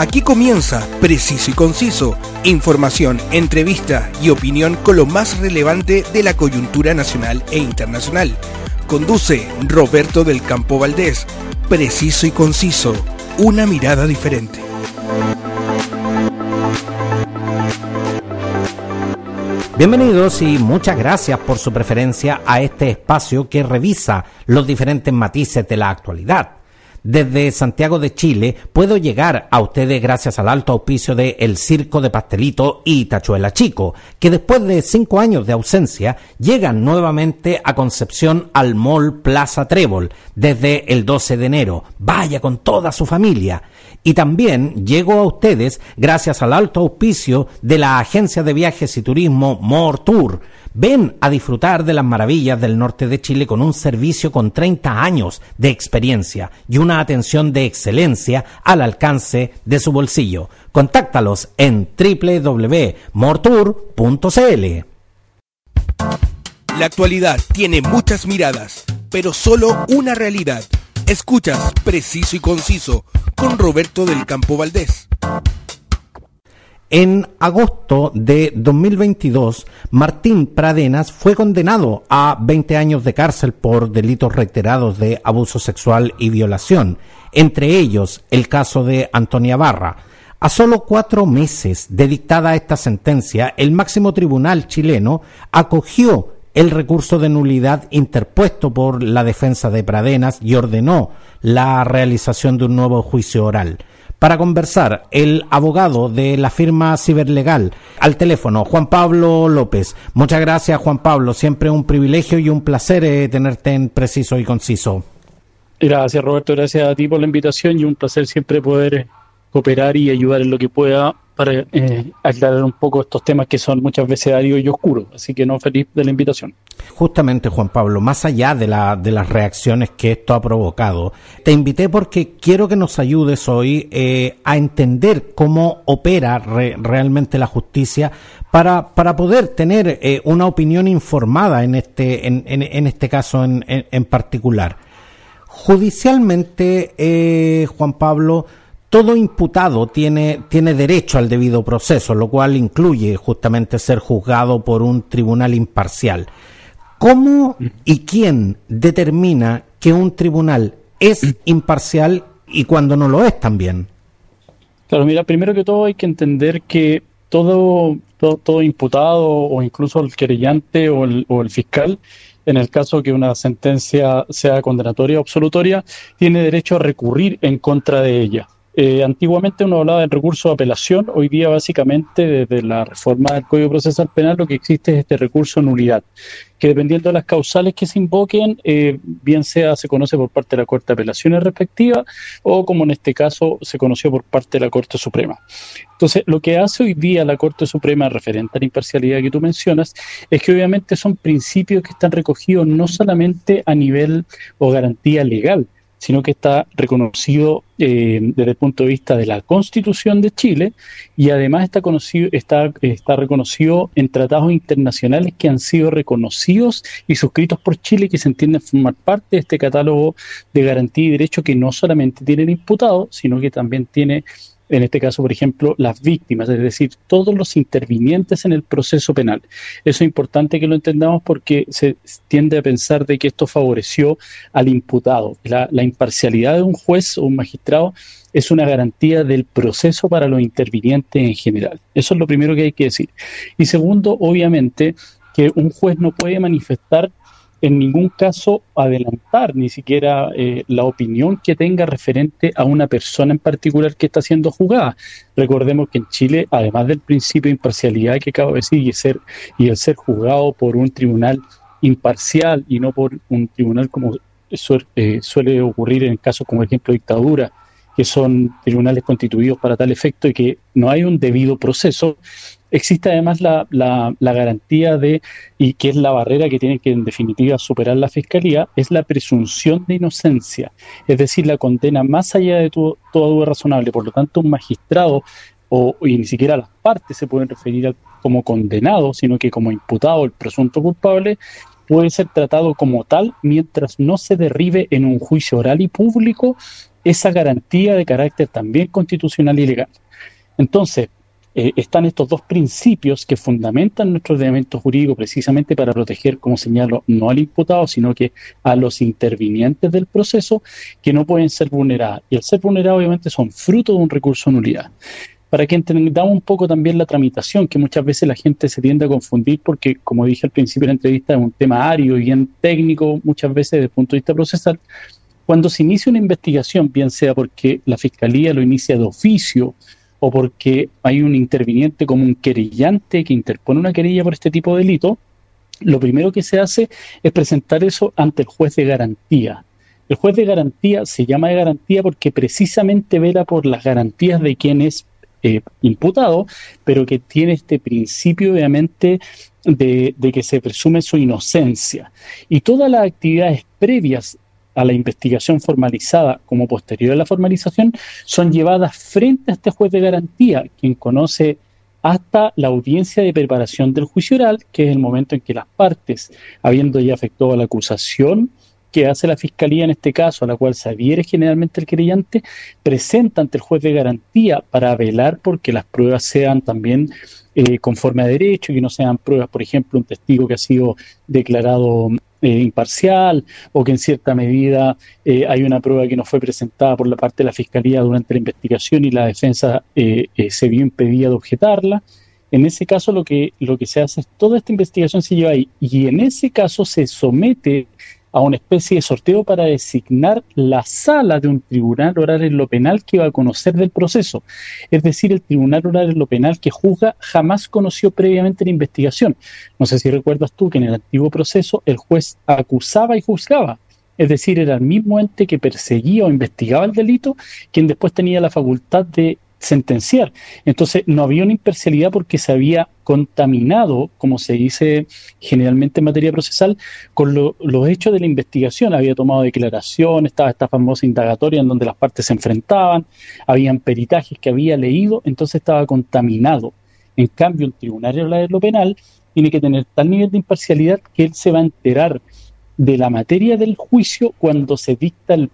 Aquí comienza Preciso y Conciso, información, entrevista y opinión con lo más relevante de la coyuntura nacional e internacional. Conduce Roberto del Campo Valdés. Preciso y Conciso, una mirada diferente. Bienvenidos y muchas gracias por su preferencia a este espacio que revisa los diferentes matices de la actualidad desde Santiago de Chile puedo llegar a ustedes gracias al alto auspicio de El Circo de Pastelito y Tachuela Chico, que después de cinco años de ausencia llegan nuevamente a Concepción al Mall Plaza Trébol desde el 12 de enero. Vaya con toda su familia. Y también llego a ustedes gracias al alto auspicio de la agencia de viajes y turismo More Tour Ven a disfrutar de las maravillas del norte de Chile con un servicio con 30 años de experiencia y una atención de excelencia al alcance de su bolsillo. Contáctalos en www.mortour.cl. La actualidad tiene muchas miradas, pero solo una realidad. Escuchas Preciso y Conciso con Roberto del Campo Valdés. En agosto de 2022, Martín Pradenas fue condenado a 20 años de cárcel por delitos reiterados de abuso sexual y violación, entre ellos el caso de Antonia Barra. A solo cuatro meses de dictada esta sentencia, el máximo tribunal chileno acogió el recurso de nulidad interpuesto por la defensa de Pradenas y ordenó la realización de un nuevo juicio oral para conversar el abogado de la firma ciberlegal al teléfono, Juan Pablo López. Muchas gracias, Juan Pablo. Siempre un privilegio y un placer eh, tenerte en preciso y conciso. Gracias, Roberto. Gracias a ti por la invitación y un placer siempre poder cooperar y ayudar en lo que pueda para eh, aclarar un poco estos temas que son muchas veces áridos y oscuros. Así que no feliz de la invitación. Justamente, Juan Pablo, más allá de, la, de las reacciones que esto ha provocado, te invité porque quiero que nos ayudes hoy eh, a entender cómo opera realmente la justicia para, para poder tener eh, una opinión informada en este, en, en, este caso en, en particular. Judicialmente, Juan Pablo, todo imputado tiene, tiene derecho al debido proceso, lo cual incluye justamente ser juzgado por un tribunal imparcial. ¿Cómo y quién determina que un tribunal es imparcial y cuando no lo es también? Claro, mira, primero que todo hay que entender que todo, todo, imputado o incluso el querellante o el, o el fiscal en el caso que una sentencia sea condenatoria o absolutoria, tiene derecho a recurrir en contra de ella. Eh, antiguamente uno hablaba del recurso de apelación, hoy día básicamente desde la reforma del Código Procesal Penal lo que existe es este recurso de nulidad, que dependiendo de las causales que se invoquen, eh, bien sea se conoce por parte de la Corte de Apelaciones respectiva o como en este caso se conoció por parte de la Corte Suprema. Entonces, lo que hace hoy día la Corte Suprema referente a la imparcialidad que tú mencionas es que obviamente son principios que están recogidos no solamente a nivel o garantía legal, sino que está reconocido eh, desde el punto de vista de la Constitución de Chile y además está, conocido, está, está reconocido en tratados internacionales que han sido reconocidos y suscritos por Chile que se entienden formar parte de este catálogo de garantía y derecho que no solamente tiene el imputado, sino que también tiene en este caso, por ejemplo, las víctimas, es decir, todos los intervinientes en el proceso penal. Eso es importante que lo entendamos porque se tiende a pensar de que esto favoreció al imputado. La, imparcialidad de un juez o un magistrado es una garantía del proceso para los intervinientes en general. Eso es lo primero que hay que decir. Y segundo, obviamente, que un juez no puede manifestar en ningún caso adelantar ni siquiera eh, la opinión que tenga referente a una persona en particular que está siendo juzgada. Recordemos que en Chile, además del principio de imparcialidad que acabo de decir y, ser, y el ser juzgado por un tribunal imparcial y no por un tribunal como eh, suele ocurrir en casos como ejemplo dictadura, que son tribunales constituidos para tal efecto y que no hay un debido proceso, existe además la, la, garantía de, y que es la barrera que tiene que en definitiva superar la Fiscalía, es la presunción de inocencia, es decir, la condena más allá de todo, toda duda razonable. Por lo tanto, un magistrado o y ni siquiera las partes se pueden referir como condenado, sino que como imputado, el presunto culpable, puede ser tratado como tal mientras no se derribe en un juicio oral y público esa garantía de carácter también constitucional y legal. Entonces, eh, están estos dos principios que fundamentan nuestro ordenamiento jurídico precisamente para proteger, como señalo, no al imputado, sino que a los intervinientes del proceso que no pueden ser vulnerados. Y al ser vulnerados, obviamente, son fruto de un recurso de nulidad. Para que entendamos un poco también la tramitación, que muchas veces la gente se tiende a confundir porque, como dije al principio de la entrevista, es un tema ario y bien técnico, muchas veces desde el punto de vista procesal. Cuando se inicia una investigación, bien sea porque la Fiscalía lo inicia de oficio, o porque hay un interviniente como un querellante que interpone una querella por este tipo de delito, lo primero que se hace es presentar eso ante el juez de garantía. El juez de garantía se llama de garantía porque precisamente vela por las garantías de quien es eh, imputado, pero que tiene este principio obviamente de, de que se presume su inocencia. Y todas las actividades previas a la investigación formalizada como posterior a la formalización son llevadas frente a este juez de garantía, quien conoce hasta la audiencia de preparación del juicio oral, que es el momento en que las partes, habiendo ya efectuado la acusación que hace la fiscalía en este caso, a la cual se adhiere generalmente el querellante, presenta ante el juez de garantía para velar porque las pruebas sean también eh, conforme a derecho y que no sean pruebas, por ejemplo, un testigo que ha sido declarado eh, imparcial o que en cierta medida eh, hay una prueba que no fue presentada por la parte de la Fiscalía durante la investigación y la defensa eh, se vio impedida de objetarla. En ese caso lo que, lo que se hace es toda esta investigación se lleva ahí y en ese caso se somete a una especie de sorteo para designar la sala de un tribunal oral en lo penal que va a conocer del proceso. Es decir, el tribunal oral en lo penal que juzga jamás conoció previamente la investigación. No sé si recuerdas tú que en el antiguo proceso el juez acusaba y juzgaba. Es decir, era el mismo ente que perseguía o investigaba el delito quien después tenía la facultad de sentenciar. Entonces, no había una imparcialidad porque se había contaminado, como se dice generalmente en materia procesal, con los hechos de la investigación. Había tomado declaración, estaba esta famosa indagatoria en donde las partes se enfrentaban, habían peritajes que había leído, entonces estaba contaminado. En cambio, un tribunal de lo penal tiene que tener tal nivel de imparcialidad que él se va a enterar de la materia del juicio cuando se dicta el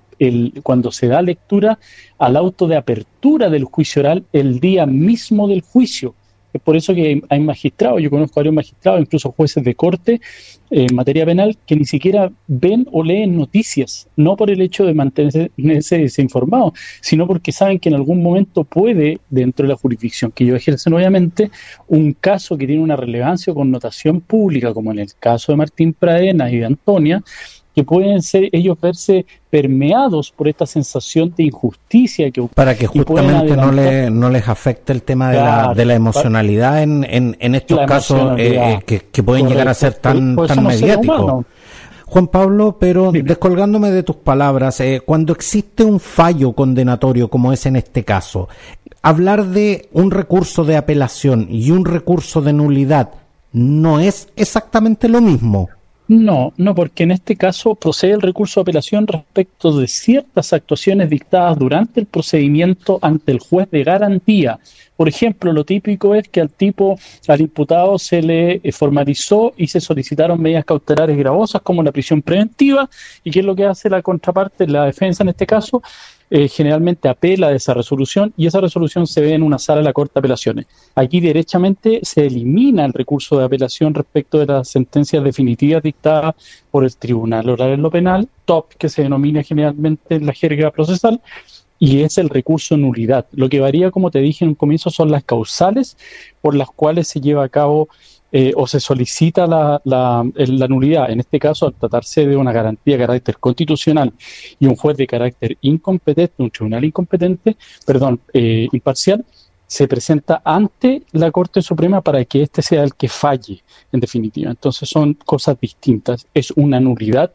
cuando se da lectura al auto de apertura del juicio oral el día mismo del juicio. Es por eso que hay magistrados, yo conozco a varios magistrados, incluso jueces de corte en materia penal, que ni siquiera ven o leen noticias, no por el hecho de mantenerse desinformados, sino porque saben que en algún momento puede, dentro de la jurisdicción que ellos ejercen, obviamente, un caso que tiene una relevancia o connotación pública, como en el caso de Martín Pradena y de Antonia, que pueden ser ellos verse permeados por esta sensación de injusticia que para que justamente no, le, no les afecte el tema de, la, de la emocionalidad en, en, estos casos eh, eh, que, pueden llegar a ser tan, tan mediáticos. Juan Pablo, pero descolgándome de tus palabras, eh, cuando existe un fallo condenatorio como es en este caso, hablar de un recurso de apelación y un recurso de nulidad no es exactamente lo mismo. No, no, porque en este caso procede el recurso de apelación respecto de ciertas actuaciones dictadas durante el procedimiento ante el juez de garantía. Por ejemplo, lo típico es que al tipo, al imputado se le eh, formalizó y se solicitaron medidas cautelares gravosas como la prisión preventiva y qué es lo que hace la contraparte, la defensa en este caso, eh, generalmente apela de esa resolución y esa resolución se ve en una sala de la Corte de Apelaciones. Aquí derechamente se elimina el recurso de apelación respecto de las sentencias definitivas dictadas por el Tribunal Oral en lo Penal, TOP, que se denomina generalmente en la jerga procesal, y es el recurso nulidad. Lo que varía, como te dije en un comienzo, son las causales por las cuales se lleva a cabo eh, o se solicita la, la, nulidad, en este caso al tratarse de una garantía de carácter constitucional y un juez de carácter incompetente, un tribunal incompetente, perdón, eh, imparcial, se presenta ante la Corte Suprema para que éste sea el que falle, en definitiva. Entonces son cosas distintas. Es una nulidad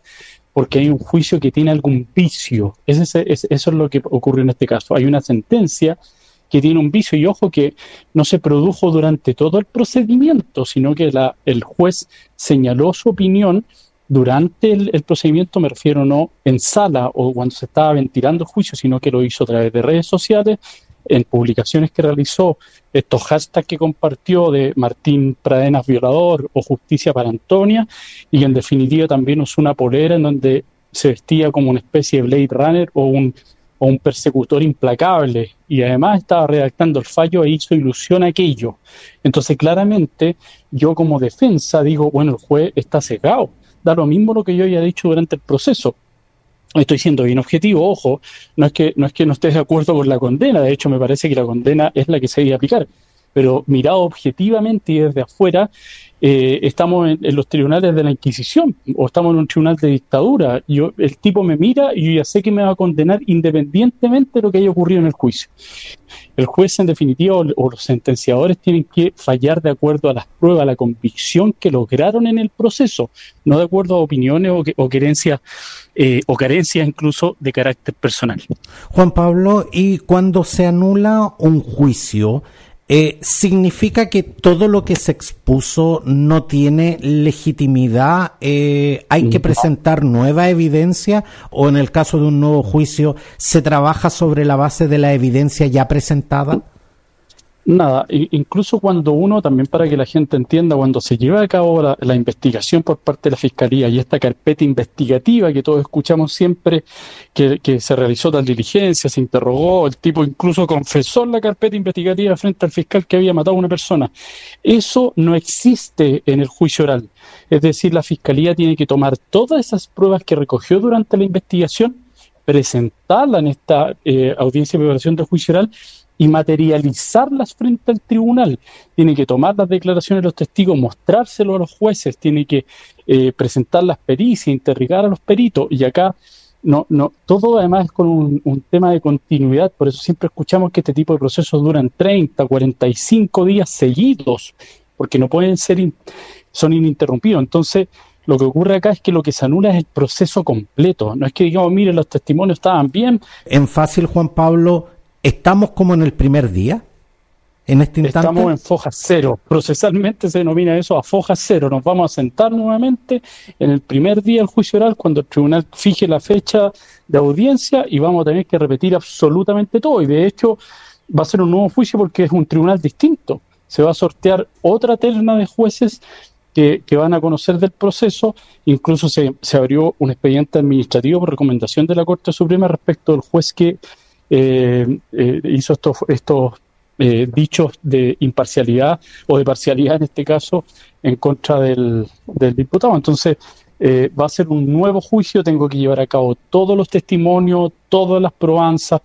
porque hay un juicio que tiene algún vicio. eso es lo que ocurre en este caso. Hay una sentencia que tiene un vicio y ojo que no se produjo durante todo el procedimiento, sino que la, el juez señaló su opinión durante el, procedimiento, me refiero no en sala o cuando se estaba ventilando el juicio, sino que lo hizo a través de redes sociales, en publicaciones que realizó, estos hashtags que compartió de Martín Pradenas violador o justicia para Antonia, y en definitiva también usó una polera en donde se vestía como una especie de Blade Runner o un o un persecutor implacable y además estaba redactando el fallo e hizo ilusión a aquello. Entonces claramente yo como defensa digo, bueno, el juez está cegado, da lo mismo lo que yo haya dicho durante el proceso. Estoy siendo bien objetivo, ojo, no es que no es que no estés de acuerdo con la condena, de hecho me parece que la condena es la que se debe aplicar, pero mirado objetivamente y desde afuera, eh, estamos en, los tribunales de la Inquisición o estamos en un tribunal de dictadura. Yo, el tipo me mira y yo ya sé que me va a condenar independientemente de lo que haya ocurrido en el juicio. El juez, en definitiva, o, los sentenciadores tienen que fallar de acuerdo a las pruebas, a la convicción que lograron en el proceso, no de acuerdo a opiniones o, o querencias eh, o carencias incluso de carácter personal. Juan Pablo, y cuando se anula un juicio, eh, ¿significa que todo lo que se expuso no tiene legitimidad? Eh, ¿Hay que presentar nueva evidencia o en el caso de un nuevo juicio se trabaja sobre la base de la evidencia ya presentada? Nada, incluso cuando uno, también para que la gente entienda, cuando se lleva a cabo la, investigación por parte de la Fiscalía y esta carpeta investigativa que todos escuchamos siempre, que, se realizó tal diligencia, se interrogó, el tipo incluso confesó en la carpeta investigativa frente al fiscal que había matado a una persona, eso no existe en el juicio oral. Es decir, la Fiscalía tiene que tomar todas esas pruebas que recogió durante la investigación, presentarla en esta eh, audiencia de preparación del juicio oral y materializarlas frente al tribunal. Tiene que tomar las declaraciones de los testigos, mostrárselo a los jueces, tiene que eh, presentar las pericias, interrogar a los peritos. Y acá no, no, todo además es con un, tema de continuidad, por eso siempre escuchamos que este tipo de procesos duran 30, 45 días seguidos, porque no pueden ser, son ininterrumpidos. Entonces, lo que ocurre acá es que lo que se anula es el proceso completo. No es que digamos, mire, los testimonios estaban bien. En fácil, Juan Pablo, ¿Estamos como en el primer día? En este instante. Estamos en foja cero. Procesalmente se denomina eso a foja cero. Nos vamos a sentar nuevamente en el primer día del juicio oral cuando el tribunal fije la fecha de audiencia y vamos a tener que repetir absolutamente todo. Y de hecho va a ser un nuevo juicio porque es un tribunal distinto. Se va a sortear otra terna de jueces que, van a conocer del proceso. Incluso se, se abrió un expediente administrativo por recomendación de la Corte Suprema respecto del juez que eh, eh, hizo estos, estos eh, dichos de imparcialidad o de parcialidad en este caso en contra del, del diputado. Entonces, va a ser un nuevo juicio, tengo que llevar a cabo todos los testimonios, todas las probanzas.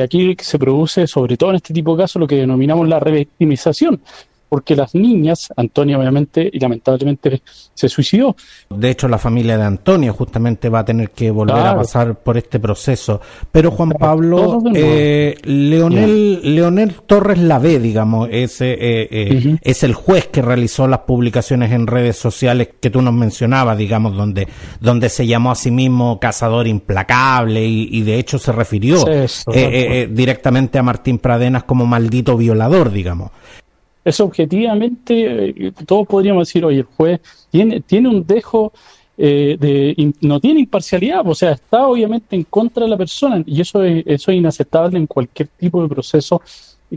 aquí se produce, sobre todo en este tipo de casos, lo que denominamos la revictimización, porque las niñas, Antonia obviamente y lamentablemente se suicidó. De hecho, la familia de Antonia justamente va a tener que volver a pasar por este proceso. Pero Juan Pablo, eh, Leonel, Leonel Torres Lavé, digamos, es, eh, eh, es el juez que realizó las publicaciones en redes sociales que tú nos mencionabas, digamos, donde, donde se llamó a sí mismo cazador implacable y, de hecho se refirió directamente a Martín Pradenas como maldito violador, digamos es objetivamente, eh, todos podríamos decir, oye, el juez tiene, tiene un dejo eh, de, no tiene imparcialidad, o sea, está obviamente en contra de la persona y eso es, eso es inaceptable en cualquier tipo de proceso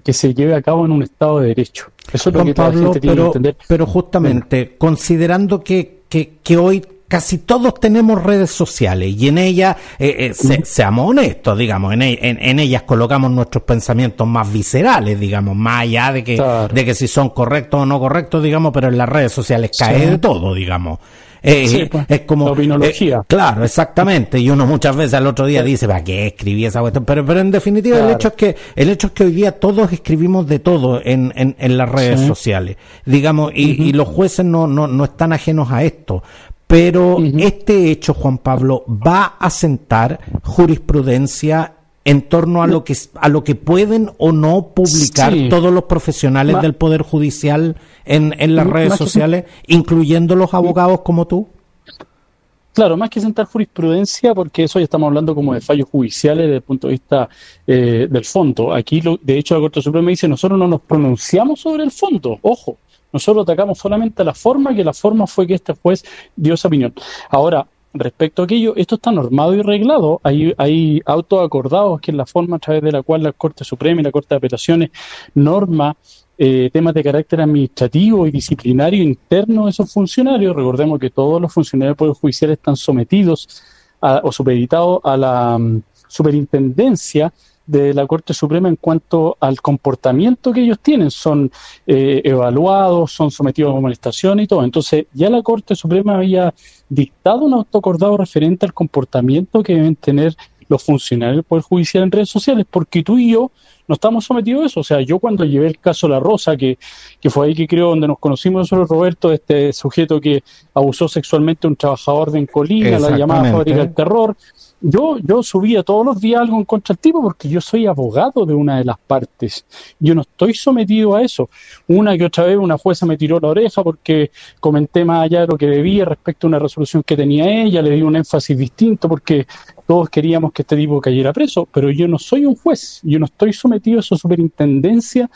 que se lleve a cabo en un Estado de Derecho. Eso es lo que Pablo, la gente tiene que entender. Pero justamente, considerando que, que, que hoy casi todos tenemos redes sociales y en ellas, eh, eh, seamos honestos, digamos, en, e, en, ellas colocamos nuestros pensamientos más viscerales, digamos, más allá de que, de que si son correctos o no correctos, digamos, pero en las redes sociales cae de todo, digamos. Eh, pues, es como opinología. claro, exactamente. Y uno muchas veces al otro día dice, ¿para qué escribí esa cuestión? Pero, pero en definitiva el hecho es que el hecho es que hoy día todos escribimos de todo en, en, en las redes sociales, digamos, y, y los jueces no, no, no están ajenos a esto. Pero este hecho, Juan Pablo, va a sentar jurisprudencia en torno a lo que a lo que pueden o no publicar todos los profesionales del poder judicial en, en las redes sociales, incluyendo los abogados como tú. Claro, más que sentar jurisprudencia, porque eso ya estamos hablando como de fallos judiciales desde el punto de vista eh, del fondo. Aquí, lo, de hecho, la Corte Suprema dice, nosotros no nos pronunciamos sobre el fondo, ojo, nosotros atacamos solamente la forma, que la forma fue que este juez dio esa opinión. Ahora, respecto a aquello, esto está normado y reglado. Hay, hay autos acordados que es la forma a través de la cual la Corte Suprema y la Corte de Apelaciones norma eh, temas de carácter administrativo y disciplinario interno de esos funcionarios. Recordemos que todos los funcionarios del Poder Judicial están sometidos o supeditado a la mm, superintendencia de la Corte Suprema en cuanto al comportamiento que ellos tienen. Son eh, evaluados, son sometidos a amonestación y todo. Entonces, ya la Corte Suprema había dictado un autocordado referente al comportamiento que deben tener los funcionarios del Poder Judicial en redes sociales, porque tú y yo no estamos sometidos a eso. O sea, yo cuando llevé el caso La Rosa, que, que fue ahí que creo donde nos conocimos nosotros, Roberto, este sujeto que abusó sexualmente a un trabajador de Encolina, la llamada fábrica del terror, yo, yo subía todos los días algo en contra del tipo porque yo soy abogado de una de las partes. Yo no estoy sometido a eso. Una que otra vez una jueza me tiró la oreja porque comenté más allá de lo que debía respecto a una resolución que tenía ella, le di un énfasis distinto porque todos queríamos que este tipo cayera preso, pero yo no soy un juez, yo no estoy sometido a su superintendencia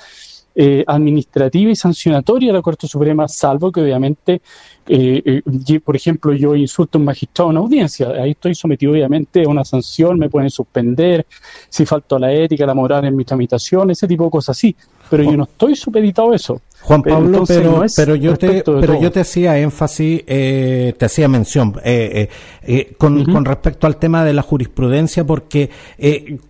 eh, administrativa y sancionatoria de la Corte Suprema, salvo que obviamente, eh, eh, por ejemplo, yo insulto a un magistrado en audiencia, ahí estoy sometido obviamente a una sanción, me pueden suspender, si falto a la ética, la moral en mi tramitación, ese tipo de cosas así, pero yo no estoy supeditado a eso. Juan Pablo, pero, pero, yo te, pero yo te hacía énfasis, eh, te hacía mención eh, eh, con, con, respecto al tema de la jurisprudencia, porque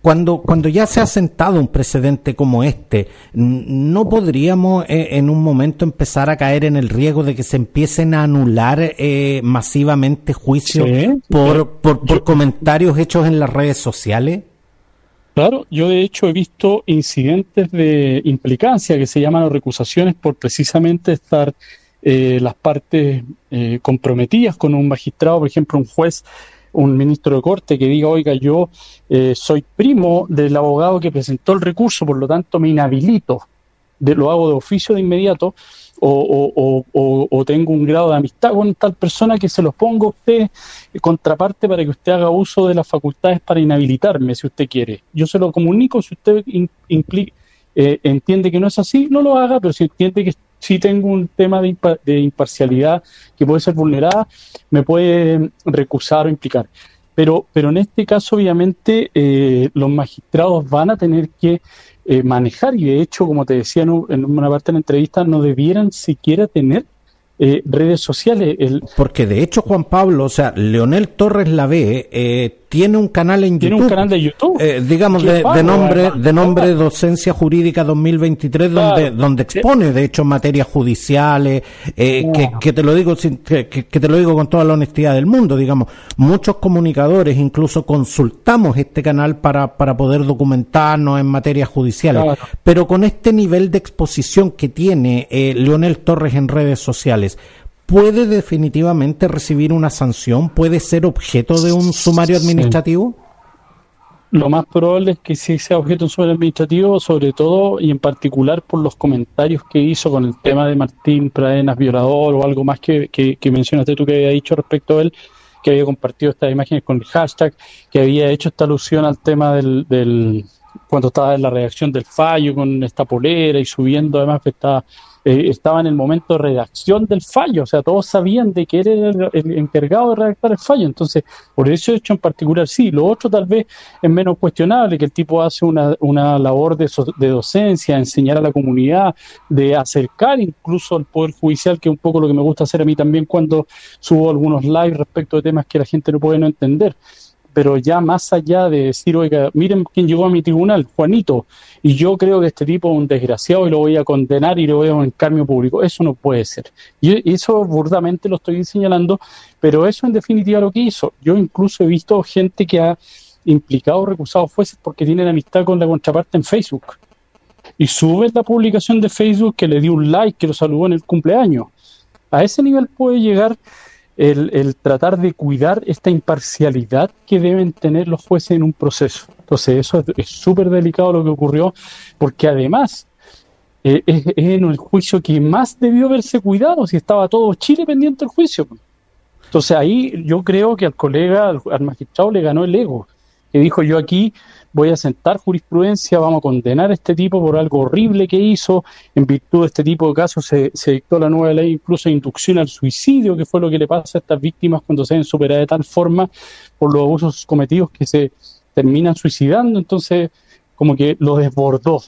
cuando, cuando ya se ha sentado un precedente como este, no podríamos en un momento empezar a caer en el riesgo de que se empiecen a anular masivamente juicios por, por, por comentarios hechos en las redes sociales. Claro, yo de hecho he visto incidentes de implicancia que se llaman recusaciones por precisamente estar eh, las partes eh, comprometidas con un magistrado, por ejemplo, un juez, un ministro de corte que diga, oiga, yo eh, soy primo del abogado que presentó el recurso, por lo tanto me inhabilito, de, lo hago de oficio de inmediato o, o, tengo un grado de amistad con tal persona que se los pongo a usted contraparte para que usted haga uso de las facultades para inhabilitarme si usted quiere. Yo se lo comunico, si usted eh, entiende que no es así, no lo haga, pero si entiende que si tengo un tema de, de imparcialidad que puede ser vulnerada, me puede recusar o implicar. Pero, pero en este caso, obviamente, eh, los magistrados van a tener que eh, manejar y de hecho, como te decía en, una parte de la entrevista, no debieran siquiera tener eh, redes sociales. El... Porque de hecho, Juan Pablo, o sea, Leonel Torres la ve, eh, tiene un canal en YouTube. Tiene un canal de YouTube. Eh, digamos, de, nombre, de nombre Docencia Jurídica 2023, donde, donde expone, de hecho, materias judiciales, eh, que, que, te lo digo, que, que, te lo digo con toda la honestidad del mundo, digamos. Muchos comunicadores incluso consultamos este canal para, para poder documentarnos en materias judiciales. Pero con este nivel de exposición que tiene eh, Leonel Torres en redes sociales, puede definitivamente recibir una sanción? ¿Puede ser objeto de un sumario administrativo? Lo más probable es que sí sea objeto de un sumario administrativo, sobre todo y en particular por los comentarios que hizo con el tema de Martín Pradenas violador o algo más que, que, mencionaste tú que había dicho respecto a él, que había compartido estas imágenes con el hashtag, que había hecho esta alusión al tema del, del cuando estaba en la redacción del fallo con esta polera y subiendo además que estaba eh, estaba en el momento de redacción del fallo, o sea, todos sabían de que era el, encargado de redactar el fallo, entonces, por eso hecho en particular sí, lo otro tal vez es menos cuestionable, que el tipo hace una, una labor de, de docencia, enseñar a la comunidad, de acercar incluso al Poder Judicial, que es un poco lo que me gusta hacer a mí también cuando subo algunos lives respecto de temas que la gente no puede no entender pero ya más allá de decir, oiga, miren quién llegó a mi tribunal, Juanito, y yo creo que este tipo es un desgraciado y lo voy a condenar y lo voy a en cambio público, eso no puede ser. Y eso burdamente lo estoy señalando, pero eso en definitiva lo que hizo. Yo incluso he visto gente que ha implicado recusado jueces porque tienen amistad con la contraparte en Facebook. Y sube la publicación de Facebook que le dio un like, que lo saludó en el cumpleaños. A ese nivel puede llegar el, tratar de cuidar esta imparcialidad que deben tener los jueces en un proceso. Entonces, eso es súper delicado lo que ocurrió, porque además eh, es, en el juicio que más debió haberse cuidado, si estaba todo Chile pendiente del juicio. Entonces, ahí yo creo que al colega, al magistrado, le ganó el ego, que dijo: Yo aquí voy a sentar jurisprudencia, vamos a condenar a este tipo por algo horrible que hizo, en virtud de este tipo de casos se, dictó la nueva ley incluso inducción al suicidio, que fue lo que le pasa a estas víctimas cuando se ven superadas de tal forma por los abusos cometidos que se terminan suicidando, entonces como que lo desbordó.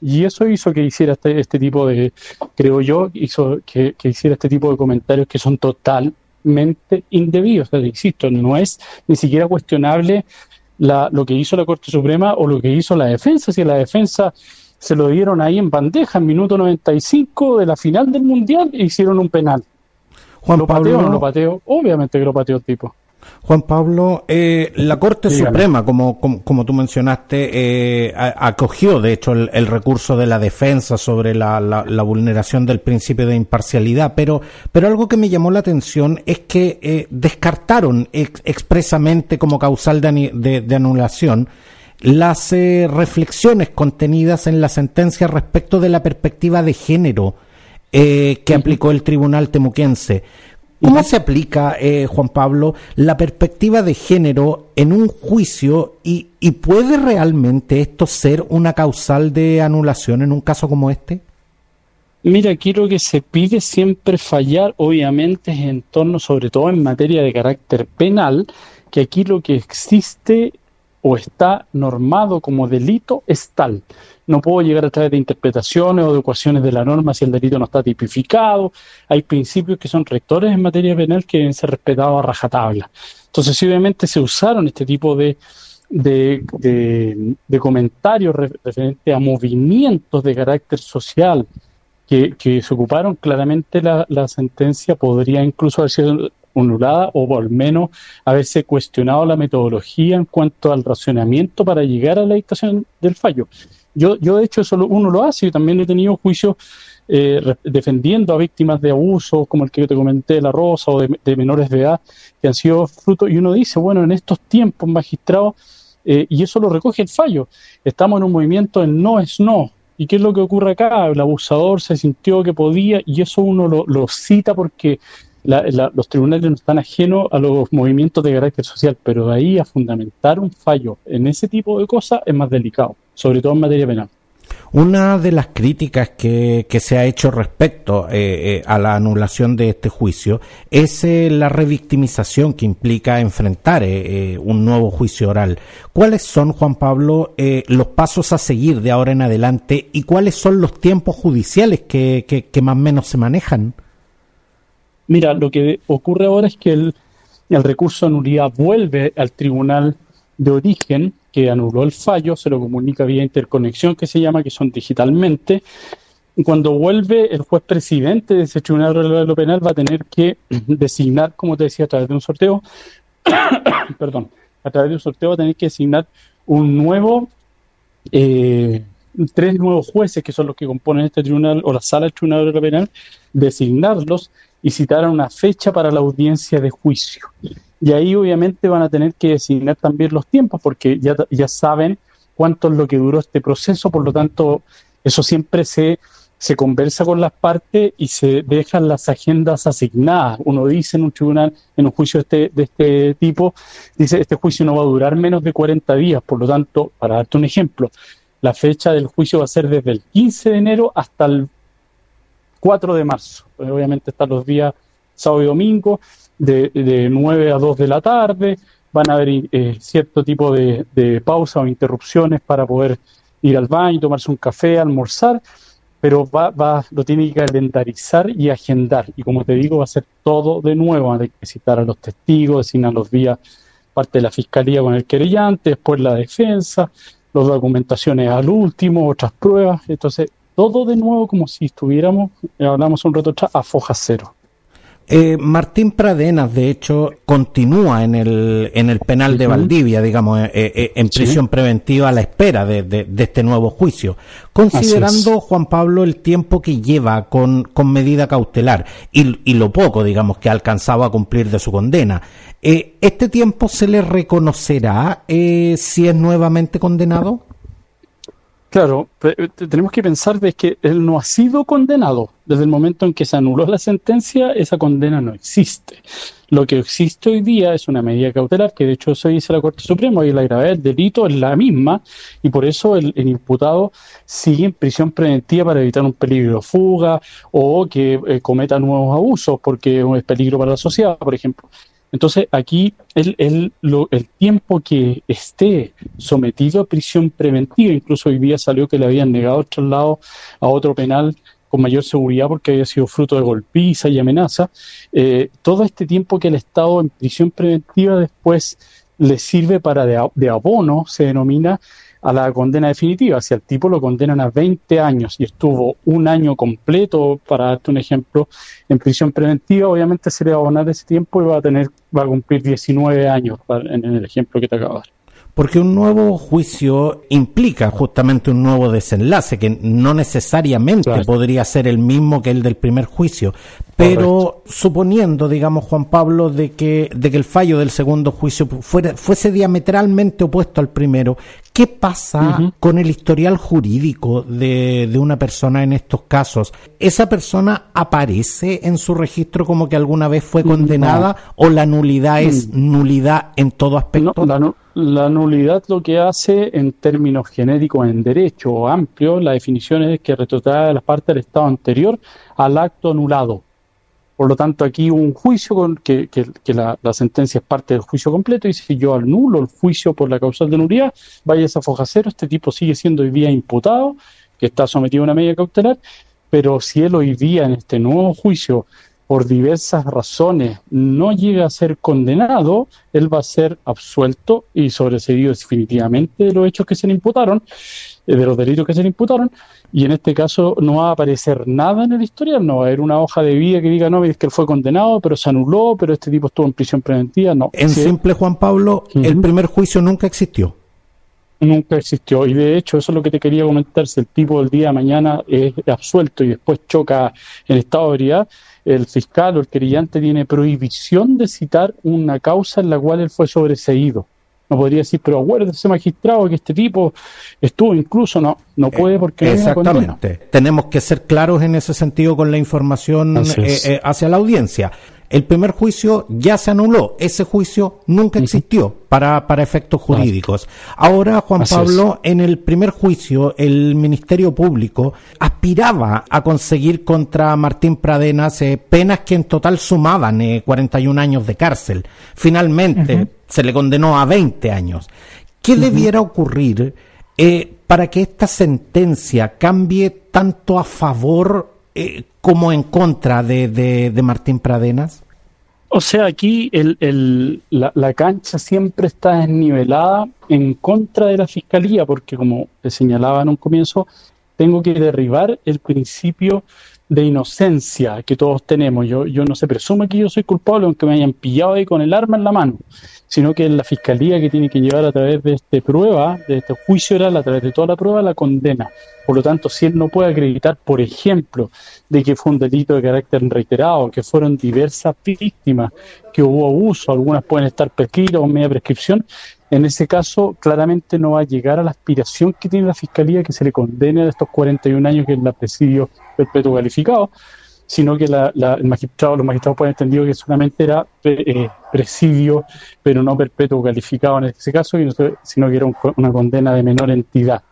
Y eso hizo que hiciera este, este tipo de, creo yo, hizo que, que hiciera este tipo de comentarios que son total totalmente indebido. O sea, insisto, no es ni siquiera cuestionable la, lo que hizo la Corte Suprema o lo que hizo la defensa. Si la defensa se lo dieron ahí en bandeja en minuto 95 de la final del Mundial e hicieron un penal. Juan ¿Lo Pablo... no lo pateo? Obviamente que lo pateó el tipo. Juan Pablo, eh, la Corte Suprema, como, como, tú mencionaste, eh, acogió, de hecho, el, recurso de la defensa sobre la, la, vulneración del principio de imparcialidad, pero, pero algo que me llamó la atención es que eh, descartaron expresamente como causal de, de, anulación las eh, reflexiones contenidas en la sentencia respecto de la perspectiva de género eh, que aplicó el Tribunal Temuquense. ¿Cómo se aplica, eh, Juan Pablo, la perspectiva de género en un juicio y, puede realmente esto ser una causal de anulación en un caso como este? Mira, aquí lo que se pide siempre fallar, obviamente, es en torno, sobre todo en materia de carácter penal, que aquí lo que existe o está normado como delito es tal no puedo llegar a través de interpretaciones o de ecuaciones de la norma si el delito no está tipificado. Hay principios que son rectores en materia penal que deben ser respetados a rajatabla. Entonces, obviamente se usaron este tipo de, de, comentarios referentes a movimientos de carácter social que, se ocuparon, claramente la, sentencia podría incluso haber sido anulada o al menos haberse cuestionado la metodología en cuanto al racionamiento para llegar a la dictación del fallo. Yo, yo de hecho, eso uno lo hace. y también he tenido juicios eh, defendiendo a víctimas de abuso, como el que yo te comenté la Rosa, o de, menores de edad, que han sido fruto. Y uno dice, bueno, en estos tiempos, magistrado, eh, y eso lo recoge el fallo. Estamos en un movimiento en no es no. ¿Y qué es lo que ocurre acá? El abusador se sintió que podía, y eso uno lo, lo cita porque los tribunales no están ajenos a los movimientos de carácter social, pero de ahí a fundamentar un fallo en ese tipo de cosas es más delicado, sobre todo en materia penal. Una de las críticas que, se ha hecho respecto eh, eh, a la anulación de este juicio es eh, la revictimización que implica enfrentar un nuevo juicio oral. ¿Cuáles son, Juan Pablo, los pasos a seguir de ahora en adelante y cuáles son los tiempos judiciales que, que más o menos se manejan? Mira, lo que ocurre ahora es que el, recurso de nulidad vuelve al tribunal de origen que anuló el fallo, se lo comunica vía interconexión que se llama, que son digitalmente. Cuando vuelve el juez presidente de ese tribunal de lo penal va a tener que designar, como te decía, a través de un sorteo, perdón, a través de un sorteo va a tener que designar un nuevo, eh, tres nuevos jueces que son los que componen este tribunal o la sala del tribunal de lo penal, designarlos y citar una fecha para la audiencia de juicio. Y ahí obviamente van a tener que designar también los tiempos porque ya, ya saben cuánto es lo que duró este proceso, por lo tanto eso siempre se, se conversa con las partes y se dejan las agendas asignadas. Uno dice en un tribunal, en un juicio este, de este tipo, dice, este juicio no va a durar menos de 40 días, por lo tanto, para darte un ejemplo, la fecha del juicio va a ser desde el 15 de enero hasta el 4 de marzo. Obviamente están los días sábado y domingo, de, de 9 a 2 de la tarde. Van a haber eh, cierto tipo de, de pausa o interrupciones para poder ir al baño, tomarse un café, almorzar, pero va, va, lo tiene que calendarizar y agendar. Y como te digo, va a ser todo de nuevo. Van a que a los testigos, designar los días parte de la fiscalía con el querellante, después la defensa, las documentaciones al último, otras pruebas. Entonces, todo de nuevo como si estuviéramos, hablamos un rato atrás, a foja cero. Eh, Martín Pradenas, de hecho, continúa en el, en el penal de Valdivia, digamos, eh, en prisión preventiva a la espera de, este nuevo juicio. Considerando, Juan Pablo, el tiempo que lleva con, con medida cautelar y, y, lo poco, digamos, que ha alcanzado a cumplir de su condena, ¿este tiempo se le reconocerá si es nuevamente condenado? Claro, eh, tenemos que pensar de que él no ha sido condenado. Desde el momento en que se anuló la sentencia, esa condena no existe. Lo que existe hoy día es una medida cautelar, que de hecho eso dice la Corte Suprema, y la gravedad del delito es la misma, y por eso el, imputado sigue en prisión preventiva para evitar un peligro de fuga o que eh, cometa nuevos abusos, porque es peligro para la sociedad, por ejemplo. Entonces, aquí el, el, el, tiempo que esté sometido a prisión preventiva, incluso hoy día salió que le habían negado el traslado a otro penal con mayor seguridad porque había sido fruto de golpiza y amenaza. Eh, todo este tiempo que el Estado en prisión preventiva después le sirve para de, abono, se denomina, a la condena definitiva. Si al tipo lo condenan a 20 años y estuvo un año completo, para darte un ejemplo, en prisión preventiva, obviamente se le va a abonar ese tiempo y va a tener, va a cumplir 19 años en el ejemplo que te acabo de dar. Porque un nuevo juicio implica justamente un nuevo desenlace, que no necesariamente podría ser el mismo que el del primer juicio, pero suponiendo, digamos, Juan Pablo, de que, de que el fallo del segundo juicio fuera, fuese diametralmente opuesto al primero, ¿qué pasa con el historial jurídico de, de una persona en estos casos? ¿Esa persona aparece en su registro como que alguna vez fue condenada o la nulidad es mm. nulidad en todo aspecto? No, la nulidad lo que hace en términos genéricos en derecho amplio, la definición es que retrotrae la parte del estado anterior al acto anulado. Por lo tanto, aquí un juicio con que, la, sentencia es parte del juicio completo y si yo anulo el juicio por la causal de nulidad, vaya a foja cero, este tipo sigue siendo hoy día imputado, que está sometido a una medida cautelar, pero si él hoy día en este nuevo juicio por diversas razones no llega a ser condenado, él va a ser absuelto y sobreseído definitivamente de los hechos que se le imputaron, de los delitos que se le imputaron, y en este caso no va a aparecer nada en el historial, no va a haber una hoja de vida que diga, no, es que él fue condenado, pero se anuló, pero este tipo estuvo en prisión preventiva, no. En simple, Juan Pablo, el primer juicio nunca existió nunca existió. Y de hecho, eso es lo que te quería comentar. Si el tipo del día de mañana es absuelto y después choca en estado de ebriedad, el fiscal o el querellante tiene prohibición de citar una causa en la cual él fue sobreseído. No podría decir, pero acuérdese, magistrado, que este tipo estuvo incluso, no, no puede porque Exactamente. Tenemos que ser claros en ese sentido con la información eh, eh, hacia la audiencia. El primer juicio ya se anuló, ese juicio nunca existió para, para efectos jurídicos. Ahora, Juan Pablo, en el primer juicio, el Ministerio Público aspiraba a conseguir contra Martín Pradenas eh, penas que en total sumaban 41 eh, años de cárcel. Finalmente, se le condenó a 20 años. ¿Qué debiera ocurrir eh, para que esta sentencia cambie tanto a favor eh, como en contra de, de, Martín Pradenas? O sea, aquí el, la, cancha siempre está desnivelada en contra de la fiscalía, porque como te señalaba en un comienzo, tengo que derribar el principio de inocencia que todos tenemos. Yo, yo no se presume que yo soy culpable aunque me hayan pillado ahí con el arma en la mano, sino que es la fiscalía que tiene que llevar a través de esta prueba, de este juicio oral, a través de toda la prueba, la condena. Por lo tanto, si él no puede acreditar, por ejemplo, de que fue un delito de carácter reiterado, que fueron diversas víctimas, que hubo abuso, algunas pueden estar prescritas o media prescripción, en ese caso claramente no va a llegar a la aspiración que tiene la Fiscalía que se le condene a estos 41 años que es la presidio perpetuo calificado, sino que la, el magistrado, los magistrados pueden entendido que solamente era eh, presidio, pero no perpetuo calificado en ese caso, sino que era una condena de menor entidad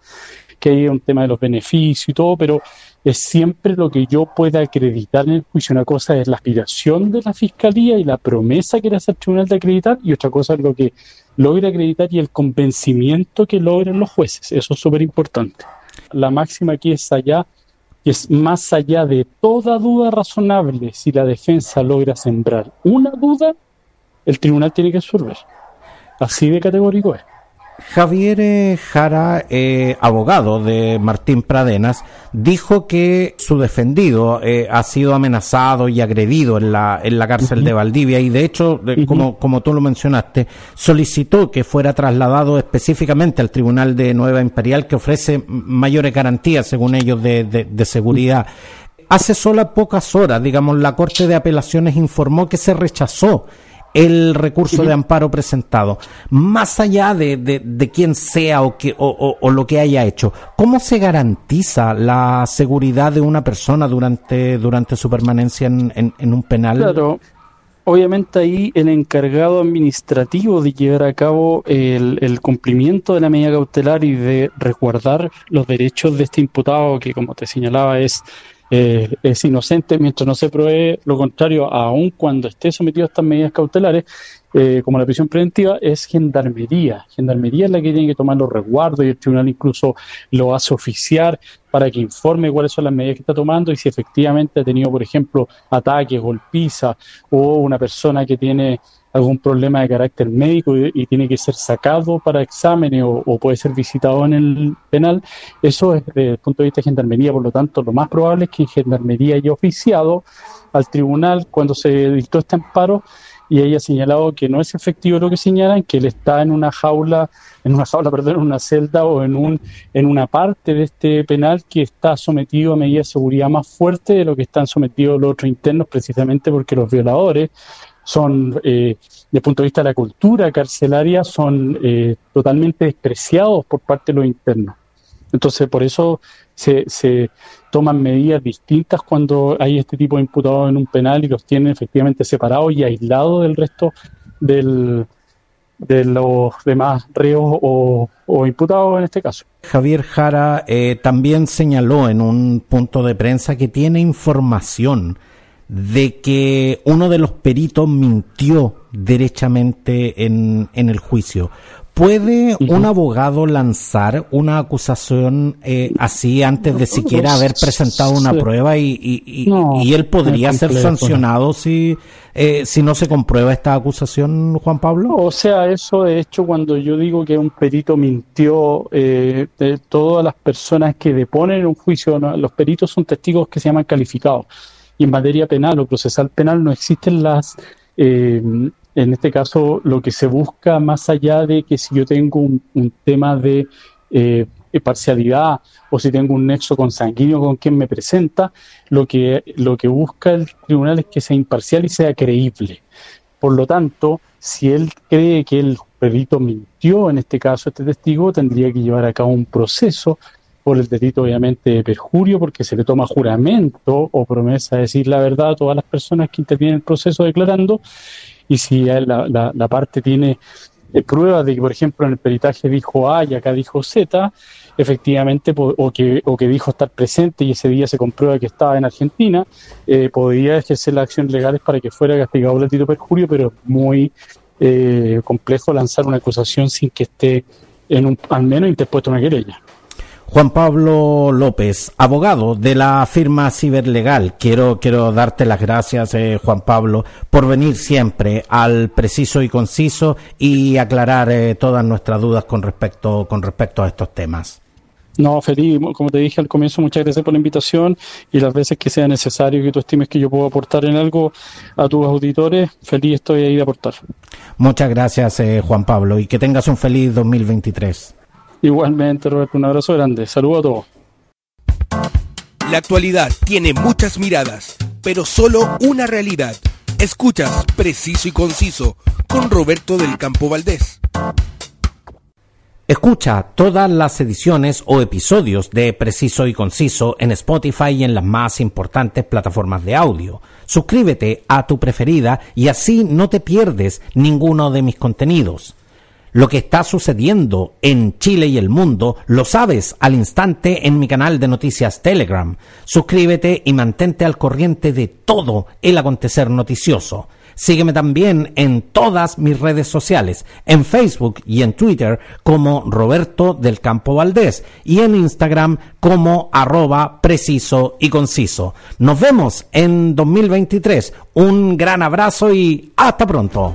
que hay un tema de los beneficios y todo, pero es siempre lo que yo pueda acreditar en el juicio. Una cosa es la aspiración de la fiscalía y la promesa que le hace el tribunal de acreditar, y otra cosa es lo que logra acreditar y el convencimiento que logran los jueces. Eso es súper importante. La máxima aquí es allá, es más allá de toda duda razonable, si la defensa logra sembrar una duda, el tribunal tiene que absorber. Así de categórico es. Javier Jara, eh, abogado de Martín Pradenas, dijo que su defendido eh, ha sido amenazado y agredido en la, en la cárcel de Valdivia y de hecho, como, como tú lo mencionaste, solicitó que fuera trasladado específicamente al Tribunal de Nueva Imperial que ofrece mayores garantías, según ellos, de, de seguridad. Hace solo pocas horas, digamos, la Corte de Apelaciones informó que se rechazó el recurso de amparo presentado, más allá de, de, quién sea o, que, o, lo que haya hecho, ¿cómo se garantiza la seguridad de una persona durante, durante su permanencia en, en, un penal? Claro, obviamente ahí el encargado administrativo de llevar a cabo el, el, cumplimiento de la medida cautelar y de resguardar los derechos de este imputado, que como te señalaba es eh, es inocente mientras no se pruebe lo contrario, aun cuando esté sometido a estas medidas cautelares, eh, como la prisión preventiva, es gendarmería. Gendarmería es la que tiene que tomar los resguardos y el tribunal incluso lo hace oficiar para que informe cuáles son las medidas que está tomando y si efectivamente ha tenido, por ejemplo, ataques, golpiza o una persona que tiene algún problema de carácter médico y, tiene que ser sacado para exámenes o, puede ser visitado en el penal, eso es desde el punto de vista de gendarmería, por lo tanto, lo más probable es que en gendarmería haya oficiado al tribunal cuando se dictó este amparo y haya señalado que no es efectivo lo que señalan, que él está en una jaula, en una jaula, perdón, en una celda o en un en una parte de este penal que está sometido a medidas de seguridad más fuertes de lo que están sometidos los otros internos, precisamente porque los violadores son, eh, desde el punto de vista de la cultura carcelaria, son eh, totalmente despreciados por parte de los internos. Entonces, por eso se, se toman medidas distintas cuando hay este tipo de imputados en un penal y los tienen efectivamente separados y aislados del resto del, de los demás reos o, imputados en este caso. Javier Jara eh, también señaló en un punto de prensa que tiene información de que uno de los peritos mintió derechamente en, en el juicio. ¿Puede un abogado lanzar una acusación eh, así antes de siquiera haber presentado una prueba y, y, él podría ser sancionado si, eh, si no se comprueba esta acusación, Juan Pablo? O sea, eso de hecho cuando yo digo que un perito mintió, eh, de todas las personas que deponen un juicio, los peritos son testigos que se llaman calificados. Y en materia penal o procesal penal no existen las, eh, en este caso, lo que se busca más allá de que si yo tengo un, tema de eh, parcialidad o si tengo un nexo consanguíneo con quien me presenta, lo que, lo que busca el tribunal es que sea imparcial y sea creíble. Por lo tanto, si él cree que el perito mintió, en este caso este testigo, tendría que llevar a cabo un proceso por el delito obviamente de perjurio, porque se le toma juramento o promesa de decir la verdad a todas las personas que intervienen en el proceso declarando, y si la, la, parte tiene eh, pruebas de que, por ejemplo, en el peritaje dijo A y acá dijo Z, efectivamente, o que, o que dijo estar presente y ese día se comprueba que estaba en Argentina, eh, podría ejercer las acciones legales para que fuera castigado el delito de perjurio, pero es muy eh, complejo lanzar una acusación sin que esté en un, al menos interpuesto una querella. Juan Pablo López, abogado de la firma Ciberlegal. Quiero, quiero darte las gracias, eh, Juan Pablo, por venir siempre al preciso y conciso y aclarar eh, todas nuestras dudas con respecto, con respecto a estos temas. No, feliz, como te dije al comienzo, muchas gracias por la invitación y las veces que sea necesario que tú estimes que yo puedo aportar en algo a tus auditores, feliz estoy ahí de aportar. Muchas gracias, eh, Juan Pablo, y que tengas un feliz 2023. Igualmente, Roberto, un abrazo grande. Saludos a todos. La actualidad tiene muchas miradas, pero solo una realidad. Escuchas Preciso y Conciso con Roberto del Campo Valdés. Escucha todas las ediciones o episodios de Preciso y Conciso en Spotify y en las más importantes plataformas de audio. Suscríbete a tu preferida y así no te pierdes ninguno de mis contenidos. Lo que está sucediendo en Chile y el mundo lo sabes al instante en mi canal de noticias Telegram. Suscríbete y mantente al corriente de todo el acontecer noticioso. Sígueme también en todas mis redes sociales, en Facebook y en Twitter como Roberto del Campo Valdés y en Instagram como arroba preciso y conciso. Nos vemos en 2023. Un gran abrazo y hasta pronto.